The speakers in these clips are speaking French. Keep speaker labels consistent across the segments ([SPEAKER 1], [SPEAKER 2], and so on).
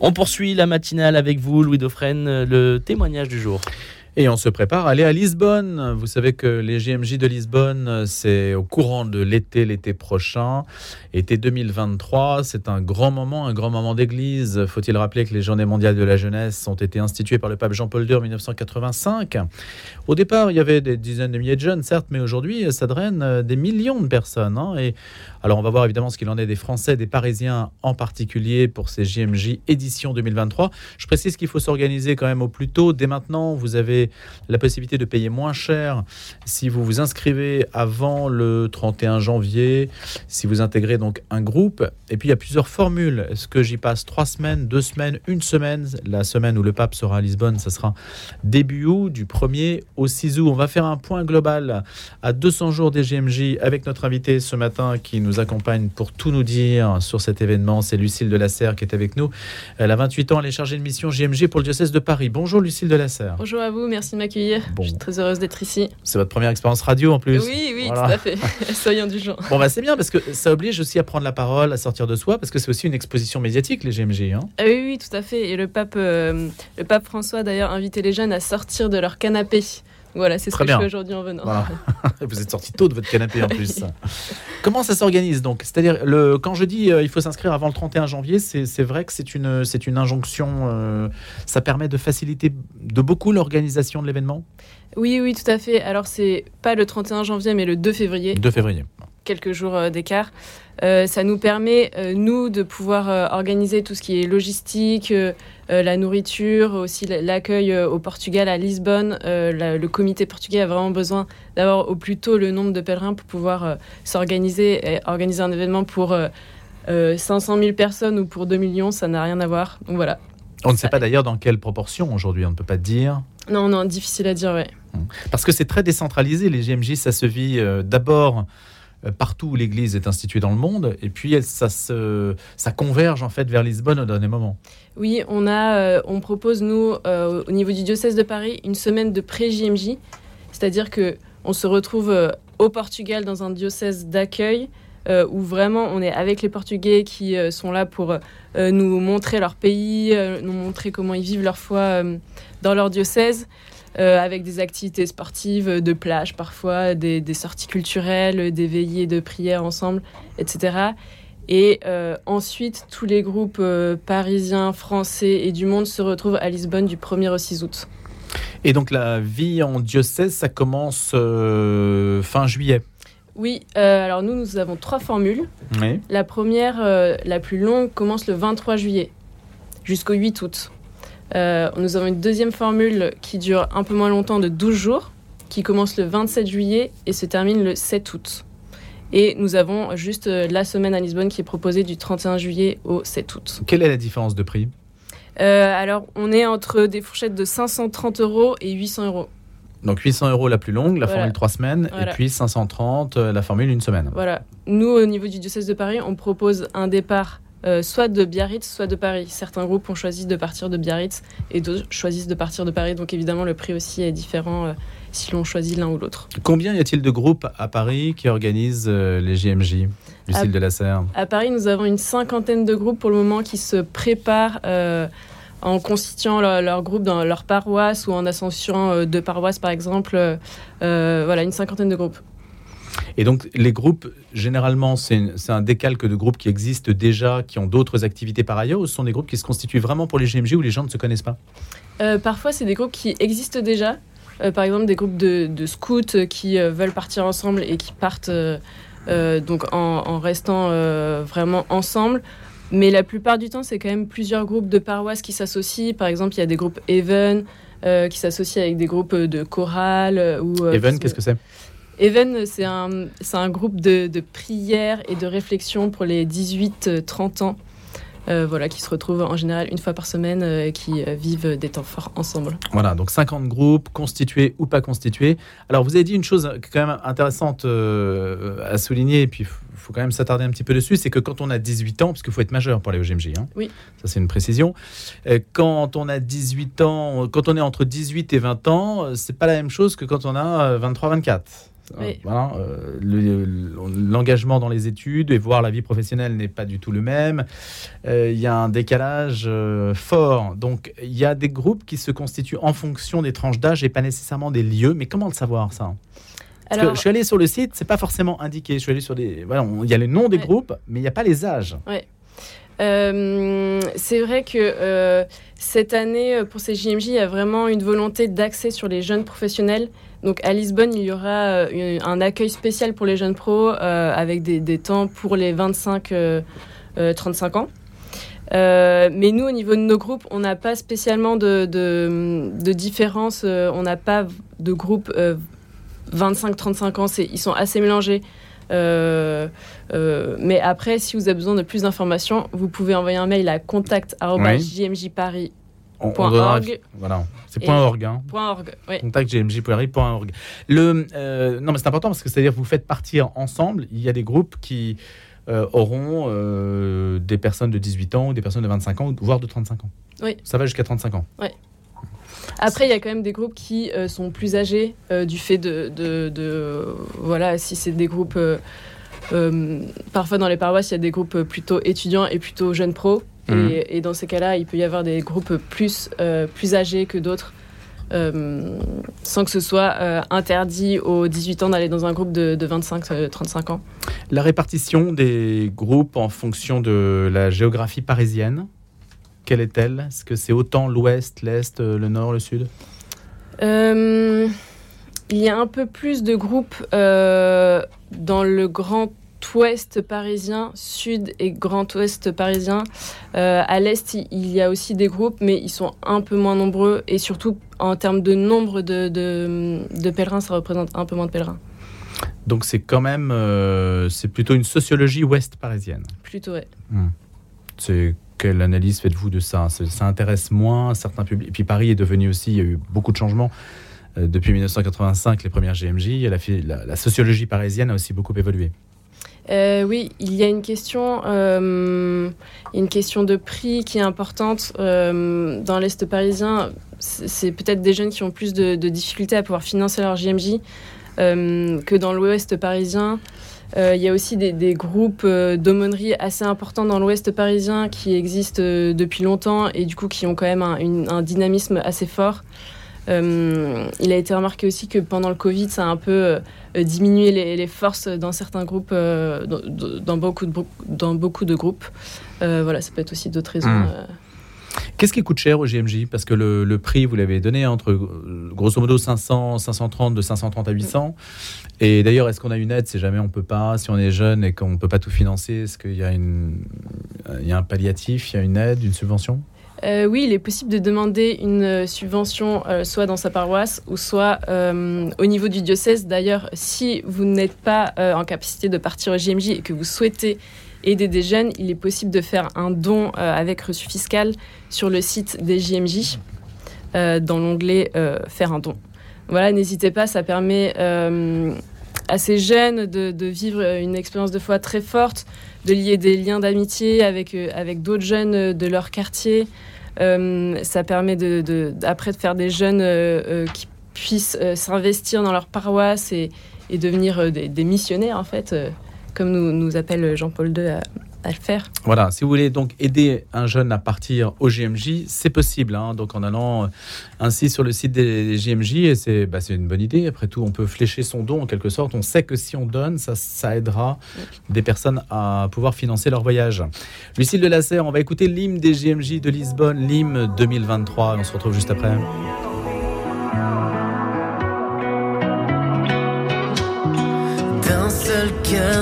[SPEAKER 1] On poursuit la matinale avec vous, Louis Dauphren, le témoignage du jour.
[SPEAKER 2] Et on se prépare à aller à Lisbonne. Vous savez que les GMJ de Lisbonne, c'est au courant de l'été, l'été prochain. Été 2023, c'est un grand moment, un grand moment d'église. Faut-il rappeler que les Journées mondiales de la jeunesse ont été instituées par le pape Jean-Paul II en 1985. Au départ, il y avait des dizaines de milliers de jeunes, certes, mais aujourd'hui, ça draine des millions de personnes. Hein. Et alors, on va voir évidemment ce qu'il en est des Français, des Parisiens en particulier pour ces JMJ édition 2023. Je précise qu'il faut s'organiser quand même au plus tôt. Dès maintenant, vous avez la possibilité de payer moins cher si vous vous inscrivez avant le 31 janvier, si vous intégrez donc un groupe. Et puis il y a plusieurs formules. Est-ce que j'y passe trois semaines, deux semaines, une semaine? La semaine où le pape sera à Lisbonne, ça sera début août, du 1er au 6 août. On va faire un point global à 200 jours des GMJ avec notre invité ce matin qui nous accompagne pour tout nous dire sur cet événement. C'est Lucille de la Serre qui est avec nous. Elle a 28 ans, elle est chargée de mission GMJ pour le diocèse de Paris. Bonjour Lucille de la Serre.
[SPEAKER 3] Bonjour à vous, merci de m'accueillir. Je suis très heureuse d'être ici.
[SPEAKER 2] C'est votre première expérience radio en plus
[SPEAKER 3] Oui, oui, tout à fait. Soyons du genre.
[SPEAKER 2] Bon, bah, c'est bien parce que ça oblige aussi à prendre la parole, à sortir de soi, parce que c'est aussi une exposition médiatique, les GMG. Hein
[SPEAKER 3] ah oui, oui, tout à fait. Et le pape, euh, le pape François, d'ailleurs, invitait les jeunes à sortir de leur canapé. Voilà, c'est ce que je fais aujourd'hui en venant.
[SPEAKER 2] Vous êtes sorti tôt de votre canapé en plus. Comment ça s'organise donc? C'est-à-dire, quand je dis euh, il faut s'inscrire avant le 31 janvier, c'est vrai que c'est une, une injonction. Euh, ça permet de faciliter de beaucoup l'organisation de l'événement?
[SPEAKER 3] Oui, oui, tout à fait. Alors, c'est pas le 31 janvier, mais le 2 février.
[SPEAKER 2] 2 février
[SPEAKER 3] quelques jours euh, d'écart. Euh, ça nous permet, euh, nous, de pouvoir organiser tout ce qui est logistique, la nourriture, aussi l'accueil au Portugal, à Lisbonne. le comité portugais a vraiment besoin d'avoir au plus tôt le nombre de pèlerins pour pouvoir s'organiser et organiser un événement pour 500 000 personnes ou pour 2 millions. Ça n'a rien à voir. Donc voilà.
[SPEAKER 2] On ne sait pas d'ailleurs dans quelle proportion aujourd'hui, on ne peut pas dire.
[SPEAKER 3] Non, non, difficile à dire, oui.
[SPEAKER 2] Parce que c'est très décentralisé, les GMJ, ça se vit d'abord partout où l'Église est instituée dans le monde, et puis ça, se, converge en fait vers Lisbonne au dernier moment.
[SPEAKER 3] Oui, on, a, euh, on propose, nous, euh, au niveau du diocèse de Paris, une semaine de pré-JMJ, c'est-à-dire que on se retrouve au Portugal dans un diocèse d'accueil, où vraiment on est avec les Portugais qui sont là pour nous montrer leur pays, nous montrer comment ils vivent leur foi dans leur diocèse. Euh, avec des activités sportives, de plage parfois, des, sorties culturelles, des veillées de prière ensemble, etc. Et euh, ensuite, tous les groupes euh, parisiens, français et du monde se retrouvent à Lisbonne du 1er au 6 août.
[SPEAKER 2] Et donc la vie en diocèse, ça commence fin juillet
[SPEAKER 3] oui, alors nous, nous avons trois formules. La première, la plus longue, commence le 23 juillet jusqu'au 8 août. Euh, nous avons une deuxième formule qui dure un peu moins longtemps de 12 jours, qui commence le 27 juillet et se termine le 7 août. Et nous avons juste euh, la semaine à Lisbonne qui est proposée du 31 juillet au 7 août.
[SPEAKER 2] Quelle est la différence de prix?
[SPEAKER 3] Euh, Alors, on est entre des fourchettes de 530 euros et 800 euros.
[SPEAKER 2] Donc 800 euros la plus longue, la formule 3 semaines, et puis 530 la formule une semaine.
[SPEAKER 3] Voilà. Nous, au niveau du diocèse de Paris, on propose un départ euh, soit de Biarritz, soit de Paris. Certains groupes ont choisi de partir de Biarritz et d'autres choisissent de partir de Paris. Donc évidemment, le prix aussi est différent euh, si l'on choisit l'un ou l'autre.
[SPEAKER 2] Combien y a-t-il de groupes à Paris qui organisent euh, les JMJ Lucille de la Serre?
[SPEAKER 3] À Paris, nous avons une cinquantaine de groupes pour le moment qui se préparent en constituant leur, groupe dans leur paroisse ou en associant deux paroisses, par exemple. voilà, une cinquantaine de groupes.
[SPEAKER 2] Et donc, les groupes, généralement, c'est un décalque de groupes qui existent déjà, qui ont d'autres activités par ailleurs, ou ce sont des groupes qui se constituent vraiment pour les GMG où les gens ne se connaissent pas?
[SPEAKER 3] Euh, Parfois, c'est des groupes qui existent déjà. Euh, par exemple, des groupes de, scouts qui euh, veulent partir ensemble et qui partent donc en, restant vraiment ensemble. Mais la plupart du temps, c'est quand même plusieurs groupes de paroisses qui s'associent. Par exemple, il y a des groupes Even qui s'associent avec des groupes de chorale. ou
[SPEAKER 2] Even, qu'est-ce que c'est?
[SPEAKER 3] Even, c'est un, un, groupe de, de, prière et de réflexion pour les 18-30 ans. Euh, voilà, qui se retrouvent en général une fois par semaine et euh, qui euh, vivent des temps forts ensemble.
[SPEAKER 2] Voilà, donc 50 groupes, constitués ou pas constitués. Alors, vous avez dit une chose quand même intéressante à souligner, et puis il faut quand même s'attarder un petit peu dessus, c'est que quand on a 18 ans, parce qu'il faut être majeur pour aller au GMJ, hein,
[SPEAKER 3] oui.
[SPEAKER 2] ça c'est une précision, quand on a 18 ans, quand on est entre 18 et 20 ans, c'est pas la même chose que quand on a 23-24.
[SPEAKER 3] Oui.
[SPEAKER 2] Voilà, euh, le- L'engagement dans les études et voir la vie professionnelle n'est pas du tout le même. Euh, Il y a un décalage euh, fort. Donc, il y a des groupes qui se constituent en fonction des tranches d'âge et pas nécessairement des lieux. Mais comment le savoir, ça? Parce que
[SPEAKER 3] Alors,
[SPEAKER 2] je suis allé sur le site, c'est pas forcément indiqué. Je suis allé sur des. Voilà, il y a le nom des
[SPEAKER 3] Ouais.
[SPEAKER 2] groupes, mais il n'y a pas les âges.
[SPEAKER 3] Euh, c'est vrai que euh, cette année, euh, pour ces JMJ, il y a vraiment une volonté d'axer sur les jeunes professionnels. Donc à Lisbonne, il y aura un accueil spécial pour les jeunes pros avec des, temps pour les 25-35 ans. Mais nous, au niveau de nos groupes, on n'a pas spécialement de, de, différence. on n'a pas de groupe euh, 25-35 ans. Ils sont assez mélangés. Euh, euh, mais après, si vous avez besoin de plus d'informations, vous pouvez envoyer un mail à contact@jmjparis.org.
[SPEAKER 2] On, on
[SPEAKER 3] Point
[SPEAKER 2] donnera-
[SPEAKER 3] org.
[SPEAKER 2] Voilà, c'est point .org. hein.
[SPEAKER 3] Oui.
[SPEAKER 2] Contact gmj.org. Le euh, non mais c'est important parce que c'est-à-dire que vous faites partir ensemble. Il y a des groupes qui euh, auront des personnes de 18 ans ou des personnes de 25 ans, voire de 35 ans.
[SPEAKER 3] Oui.
[SPEAKER 2] Ça va jusqu'à 35 ans.
[SPEAKER 3] Après, il y a quand même des groupes qui euh, sont plus âgés euh, du fait de, de- de- voilà, si c'est des groupes. euh, parfois dans les paroisses, il y a des groupes plutôt étudiants et plutôt jeunes pros.
[SPEAKER 2] Mhm.
[SPEAKER 3] Et, et dans ces cas-là, il peut y avoir des groupes plus, plus âgés que d'autres, euh, sans que ce soit euh, interdit aux 18 ans d'aller dans un groupe de, de 25-35 ans.
[SPEAKER 2] La répartition des groupes en fonction de la géographie parisienne, quelle est-elle? Est-ce que c'est autant l'ouest, l'est, euh, le nord, le sud?
[SPEAKER 3] Euh, il y a un peu plus de groupes euh, dans le grand ouest parisien, sud et grand ouest parisien. Euh, à l'est, il- y a aussi des groupes, mais ils sont un peu moins nombreux et surtout en termes de nombre de, de, de pèlerins, ça représente un peu moins de pèlerins.
[SPEAKER 2] Donc c'est quand même, euh, c'est plutôt une sociologie ouest parisienne.
[SPEAKER 3] Plutôt, ouais.
[SPEAKER 2] C'est quelle analyse faites-vous de ça ça, intéresse moins certains publics. Et puis Paris est devenu aussi, il y a eu beaucoup de changements euh, depuis 1985, les premières GMJ. La, sociologie parisienne a aussi beaucoup évolué.
[SPEAKER 3] Euh, oui, il y a une question, euh, une question de prix qui est importante dans l'Est parisien. C'est peut-être des jeunes qui ont plus de, difficultés à pouvoir financer leur JMJ que dans l'Ouest parisien. Euh, il y a aussi des, des groupes euh, d'aumônerie assez importants dans l'Ouest parisien qui existent euh, depuis longtemps et du coup qui ont quand même un, une- un dynamisme assez fort. Euh, il a été remarqué aussi que pendant le Covid, ça a un peu euh, diminué les, les forces dans certains groupes, euh, dans, dans beaucoup de, bro- dans beaucoup de groupes. Voilà, ça peut être aussi d'autres raisons.
[SPEAKER 2] Mm. Qu'est-ce qui coûte cher au GMJ Parce que le, le prix, vous l'avez donné entre euh, grosso modo 500, 530, de 530 à 800. Et d'ailleurs, est-ce qu'on a une aide si jamais on peut pas, si on est jeune et qu'on ne peut pas tout financer? Est-ce qu'il y, a une- il y a un palliatif, il y a une aide, une subvention?
[SPEAKER 3] Euh, oui, il est possible de demander une euh, subvention euh, soit dans sa paroisse ou soit euh, au niveau du diocèse. D'ailleurs, si vous n'êtes pas en capacité de partir au JMJ et que vous souhaitez aider des jeunes, il est possible de faire un don euh, avec reçu fiscal sur le site des JMJ euh, dans l'onglet euh, Faire un don. Voilà, n'hésitez pas, ça permet à ces jeunes de, vivre une expérience de foi très forte, de lier des liens d'amitié avec, avec d'autres jeunes de leur quartier. Ça permet de, après de faire des jeunes qui puissent s'investir dans leur paroisse et, devenir des, missionnaires, en fait, comme nous, nous appelle Jean-Paul II à, le faire.
[SPEAKER 2] Voilà, si vous voulez donc aider un jeune à partir au GMJ, c'est possible. hein. donc en allant euh, ainsi sur le site des JMJ, et c'est bah, c'est une bonne idée. Après tout, on peut flécher son don en quelque sorte. On sait que si on donne, ça, ça aidera des personnes à pouvoir financer leur voyage. Lucille de Lasserre, on va écouter l'hymne des JMJ de Lisbonne, l'hymne 2023. On se retrouve juste après.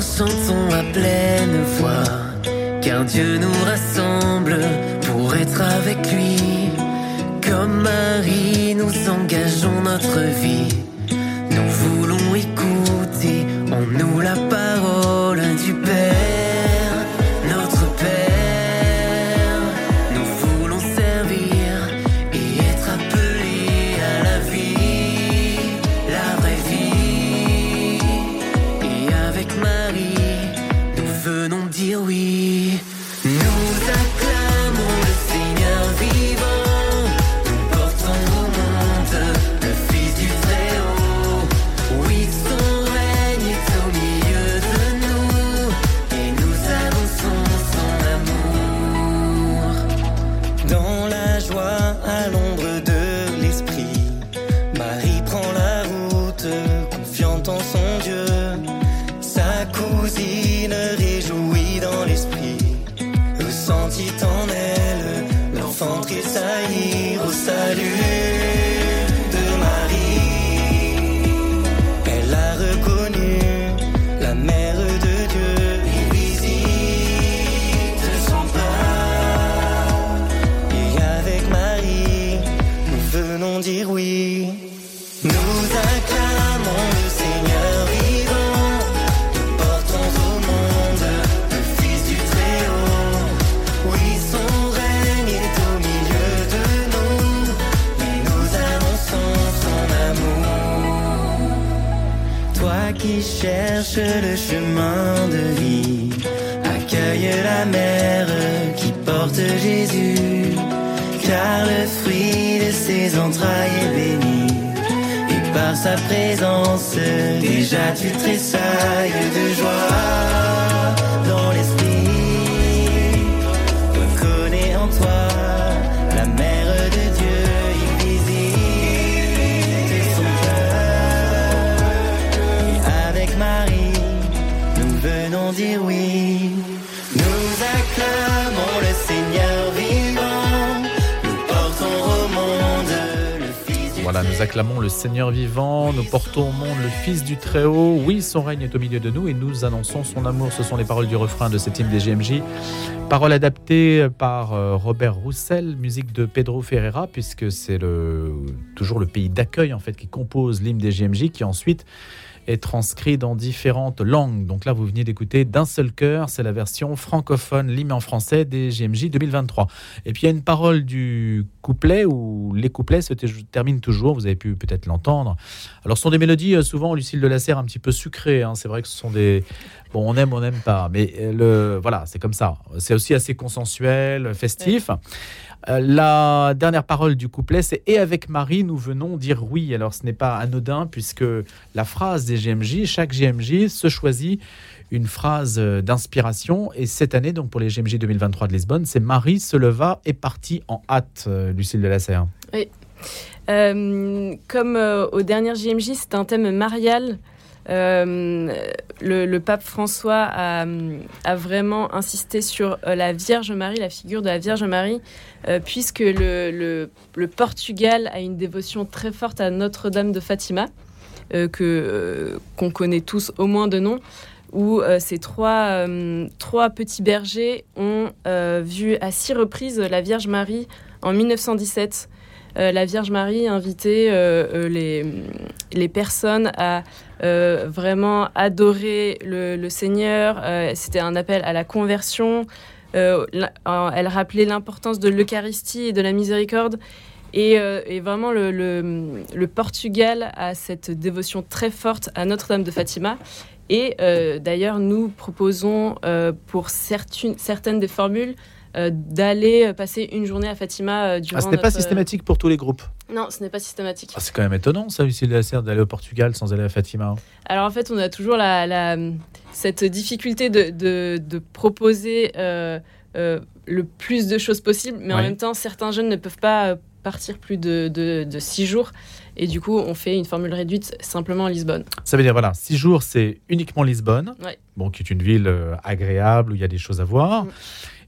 [SPEAKER 4] Chantons à pleine voix. Car Dieu nous rassemble pour être avec lui. Comme Marie, nous engageons notre vie. cozy qui cherches le chemin de vie, accueille la mère qui porte Jésus. Car le fruit de ses entrailles est béni. Et par sa présence, déjà tu tressailles de joie nous acclamons le Seigneur vivant, nous portons au monde le Fils du
[SPEAKER 2] Très-Haut. Oui, son règne est au milieu de nous et nous annonçons son amour. Ce sont les paroles du refrain de cet hymne des GMJ. Paroles adaptées par euh, Robert Roussel, musique de Pedro Ferreira, puisque c'est le, toujours le pays d'accueil en fait qui compose l'hymne des GMJ, qui ensuite est transcrit dans différentes langues. Donc là, vous venez d'écouter d'un seul cœur, c'est la version francophone, l'hymne en français des GMJ 2023. Et puis il y a une parole du couplet où les couplets se te- terminent toujours, vous avez pu peut-être l'entendre. Alors ce sont des mélodies euh, souvent, Lucille de la Serre, un petit peu sucrées. hein. C'est vrai que ce sont des... Bon, on aime, on n'aime pas, mais euh, le, voilà, c'est comme ça. C'est aussi assez consensuel, festif. Euh, La dernière parole du couplet, c'est Et avec Marie, nous venons dire oui. Alors, ce n'est pas anodin, puisque la phrase des GMJ, chaque GMJ se choisit une phrase euh, d'inspiration. Et cette année, donc pour les GMJ 2023 de Lisbonne, c'est Marie se leva et partit en hâte, euh, Lucille de la Serre.
[SPEAKER 3] Euh, comme euh, aux dernières JMJ, c'est un thème marial. Euh, le, pape François a, vraiment insisté sur euh, la Vierge Marie, la figure de la Vierge Marie, euh, puisque le, Portugal a une dévotion très forte à Notre-Dame de Fatima, que qu'on connaît tous au moins de nom, où ces trois, petits bergers ont vu à six reprises la Vierge Marie en 1917 euh, la Vierge Marie invitait euh, euh, les, personnes à vraiment adorer le, Seigneur. C'était un appel à la conversion. Elle rappelait l'importance de l'Eucharistie et de la miséricorde. Et, vraiment, le, Portugal a cette dévotion très forte à Notre-Dame de Fatima. Et d'ailleurs, nous proposons pour certaines des formules euh, d'aller passer une journée à Fatima euh, durant
[SPEAKER 2] Ah, ce n'est pas
[SPEAKER 3] notre-
[SPEAKER 2] systématique pour tous les groupes.
[SPEAKER 3] Non, ce n'est pas systématique.
[SPEAKER 2] Ah, c'est quand même étonnant, ça, Lucille de la Serre, d'aller au Portugal sans aller à Fatima.
[SPEAKER 3] Alors en fait, on a toujours la, la- cette difficulté de, de- de proposer euh, euh, le plus de choses possible, mais en même temps, certains jeunes ne peuvent pas euh, partir plus de, de, de six jours. Et du coup, on fait une formule réduite simplement à Lisbonne.
[SPEAKER 2] Ça veut dire, voilà, six jours, c'est uniquement Lisbonne,
[SPEAKER 3] Ouais.
[SPEAKER 2] bon, qui est une ville euh, agréable où il y a des choses à voir.
[SPEAKER 3] Mm.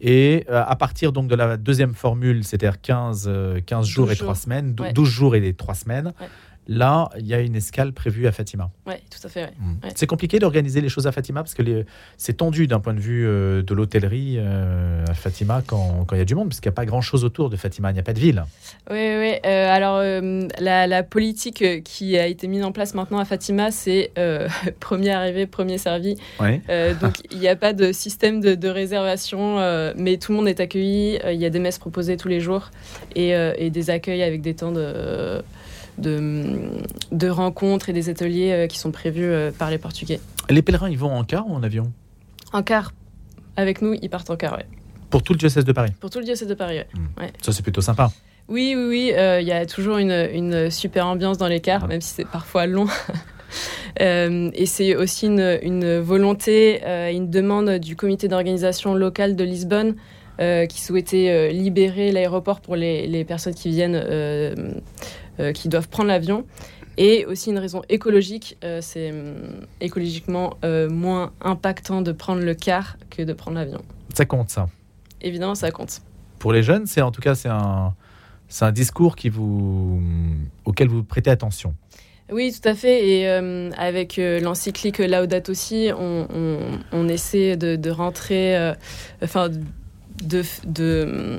[SPEAKER 2] Et euh, à partir donc de la deuxième formule, c'est-à-dire 15, euh, 15 jours
[SPEAKER 3] 12
[SPEAKER 2] et 3
[SPEAKER 3] jours.
[SPEAKER 2] semaines, dou-
[SPEAKER 3] Ouais.
[SPEAKER 2] 12 jours et les 3 semaines,
[SPEAKER 3] Ouais.
[SPEAKER 2] Là, il y a une escale prévue à Fatima.
[SPEAKER 3] Ouais, tout à fait. ouais.
[SPEAKER 2] Mm.
[SPEAKER 3] Ouais.
[SPEAKER 2] C'est compliqué d'organiser les choses à Fatima parce que les- c'est tendu d'un point de vue euh, de l'hôtellerie euh, à Fatima quand il y a du monde, parce qu'il n'y a pas grand-chose autour de Fatima, il n'y a pas de ville.
[SPEAKER 3] Oui, oui. euh, alors, la, la politique qui a été mise en place maintenant à Fatima, c'est premier arrivé, premier servi.
[SPEAKER 2] Ouais.
[SPEAKER 3] Donc il n'y a pas de système de, de réservation, mais tout le monde est accueilli. Il y a des messes proposées tous les jours et, et des accueils avec des temps de, de, de rencontres et des ateliers euh, qui sont prévus euh, par les Portugais.
[SPEAKER 2] Les pèlerins, ils vont en car ou en avion?
[SPEAKER 3] En car, avec nous, ils partent en car, ouais.
[SPEAKER 2] Pour tout le diocèse de Paris?
[SPEAKER 3] Pour tout le diocèse de Paris, ouais.
[SPEAKER 2] Ça, c'est plutôt sympa.
[SPEAKER 3] Oui, oui, oui, euh, il y a toujours une, une super ambiance dans les cars, même si c'est parfois long. Euh, et c'est aussi une, une volonté, euh, une demande du comité d'organisation locale de Lisbonne qui souhaitait euh, libérer l'aéroport pour les, les personnes qui viennent, euh, euh, qui doivent prendre l'avion. Et aussi une raison écologique, euh, c'est hum, écologiquement euh, moins impactant de prendre le car que de prendre l'avion.
[SPEAKER 2] Ça compte, ça.
[SPEAKER 3] Évidemment, ça compte.
[SPEAKER 2] pour les jeunes, c'est en tout cas c'est un, c'est un discours qui vous, auquel vous prêtez attention.
[SPEAKER 3] Oui, tout à fait. Et euh, avec euh, l'encyclique Laudato aussi, on, on, on essaie de, de rentrer, euh, enfin, de, de,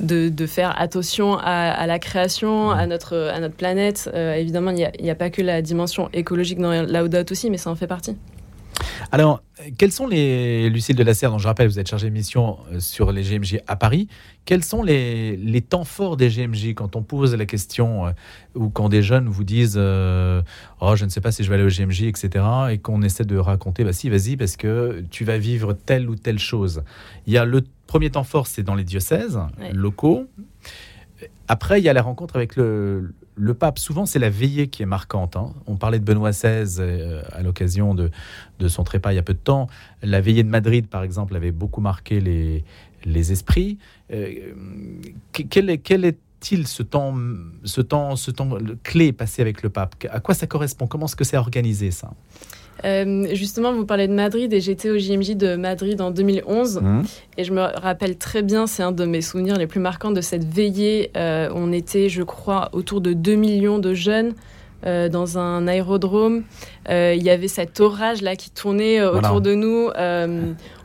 [SPEAKER 3] de, de faire attention à, à la création, à notre, à notre planète. Euh, évidemment, il n'y a, pas que la dimension écologique dans Laudato aussi, mais ça en fait partie.
[SPEAKER 2] Alors, quels sont les, Lucille de la Serre, dont je rappelle, vous êtes chargée de mission euh, sur les GMJ à Paris, quels sont les, les temps forts des GMJ quand on pose la question euh, ou quand des jeunes vous disent euh, Oh, je ne sais pas si je vais aller au GMJ, etc. et qu'on essaie de raconter Bah, si, vas-y, parce que tu vas vivre telle ou telle chose. Il y a le premier temps fort, c'est dans les diocèses
[SPEAKER 3] Ouais.
[SPEAKER 2] locaux. Après, il y a la rencontre avec le, le pape. Souvent, c'est la veillée qui est marquante. hein. On parlait de Benoît XVI euh, à l'occasion de, de son trépas il y a peu de temps. La veillée de Madrid, par exemple, avait beaucoup marqué les, les esprits. Euh, que- quel est, quel est-il ce temps, ce temps, ce temps clé passé avec le pape? À quoi ça correspond? Comment est-ce que c'est organisé ça?
[SPEAKER 3] Euh, justement, vous parlez de Madrid et j'étais au JMJ de Madrid en 2011.
[SPEAKER 2] Mmh.
[SPEAKER 3] Et je me rappelle très bien, c'est un de mes souvenirs les plus marquants de cette veillée. Euh, on était, je crois, autour de 2 millions de jeunes euh, dans un aérodrome. Euh, Il y avait cet orage là qui tournait euh,
[SPEAKER 2] Voilà.
[SPEAKER 3] autour de nous.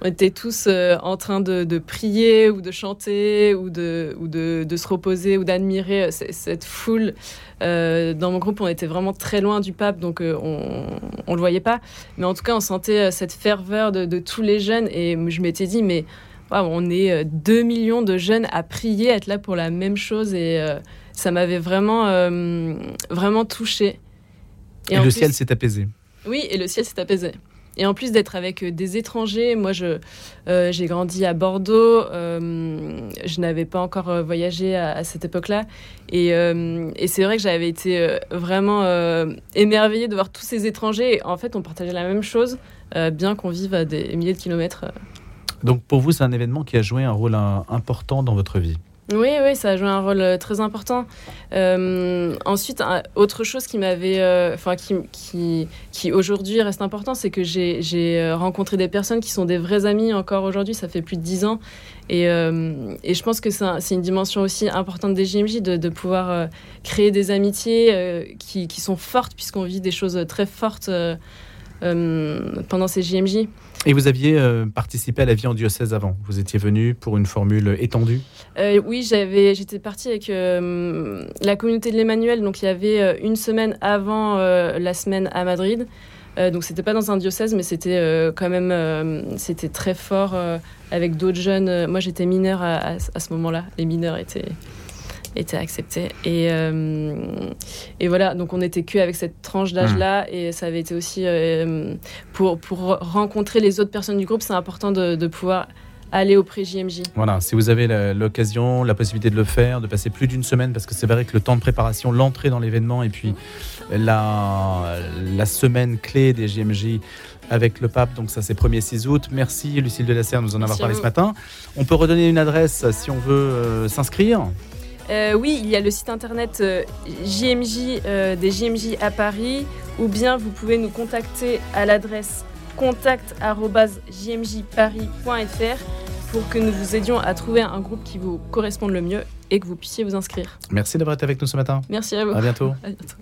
[SPEAKER 3] On était tous en train de, de prier ou de chanter ou de, ou de, de se reposer ou d'admirer cette foule. Euh, dans mon groupe, on était vraiment très loin du pape, donc euh, on on le voyait pas. Mais en tout cas, on sentait euh, cette ferveur de, de tous les jeunes. Et je m'étais dit, mais on est euh, 2 millions de jeunes à prier, à être là pour la même chose. Et ça m'avait vraiment, euh, vraiment touchée.
[SPEAKER 2] Et, le
[SPEAKER 3] plus-
[SPEAKER 2] ciel s'est apaisé.
[SPEAKER 3] oui, et le ciel s'est apaisé. Et en plus d'être avec euh, des étrangers, moi je euh, j'ai grandi à Bordeaux, euh, je n'avais pas encore voyagé à, à cette époque-là, et, euh, et c'est vrai que j'avais été vraiment émerveillée de voir tous ces étrangers. Et en fait, on partageait la même chose, bien qu'on vive à des milliers de kilomètres.
[SPEAKER 2] Donc pour vous, c'est un événement qui a joué un rôle important dans votre vie?
[SPEAKER 3] Oui, oui, ça a joué un rôle euh, très important. Euh, ensuite, autre chose qui m'avait, euh, enfin, qui, qui, qui aujourd'hui reste important, c'est que j'ai rencontré des personnes qui sont des vrais amis encore aujourd'hui. Ça fait plus de dix ans, et, et je pense que c'est un- c'est une dimension aussi importante des JMJ de, de pouvoir créer des amitiés qui, qui sont fortes puisqu'on vit des choses très fortes pendant ces JMJ.
[SPEAKER 2] Et vous aviez euh, participé à la vie en diocèse avant. Vous étiez venu pour une formule étendue.
[SPEAKER 3] Euh, oui, j'avais, j'étais partie avec euh, la communauté de l'Emmanuel, donc il y avait une semaine avant la semaine à Madrid. Donc c'était pas dans un diocèse, mais c'était quand même, c'était très fort avec d'autres jeunes. Moi, j'étais mineure à ce moment-là. Les mineurs étaient étaient acceptés et euh, et voilà. Donc on n'était que avec cette tranche d'âge-là, et ça avait été aussi euh, pour pour rencontrer les autres personnes du groupe. C'est important de, de pouvoir aller au pré-JMJ.
[SPEAKER 2] Voilà, si vous avez l'occasion, la possibilité de le faire, de passer plus d'une semaine, parce que c'est vrai que le temps de préparation, l'entrée dans l'événement et puis la, la semaine clé des JMJ avec le pape, donc ça c'est 1er 6 août. Merci Lucille de la Serre de nous en avoir
[SPEAKER 3] Merci
[SPEAKER 2] parlé ce matin. On peut redonner une adresse si on veut euh, s'inscrire.
[SPEAKER 3] Euh, oui, il y a le site internet euh, JMJ euh, des JMJ à Paris, ou bien vous pouvez nous contacter à l'adresse contact@jmjparis.fr pour que nous vous aidions à trouver un groupe qui vous corresponde le mieux et que vous puissiez vous inscrire.
[SPEAKER 2] Merci d'avoir été avec nous ce matin.
[SPEAKER 3] Merci à vous.
[SPEAKER 2] À bientôt.
[SPEAKER 3] À bientôt.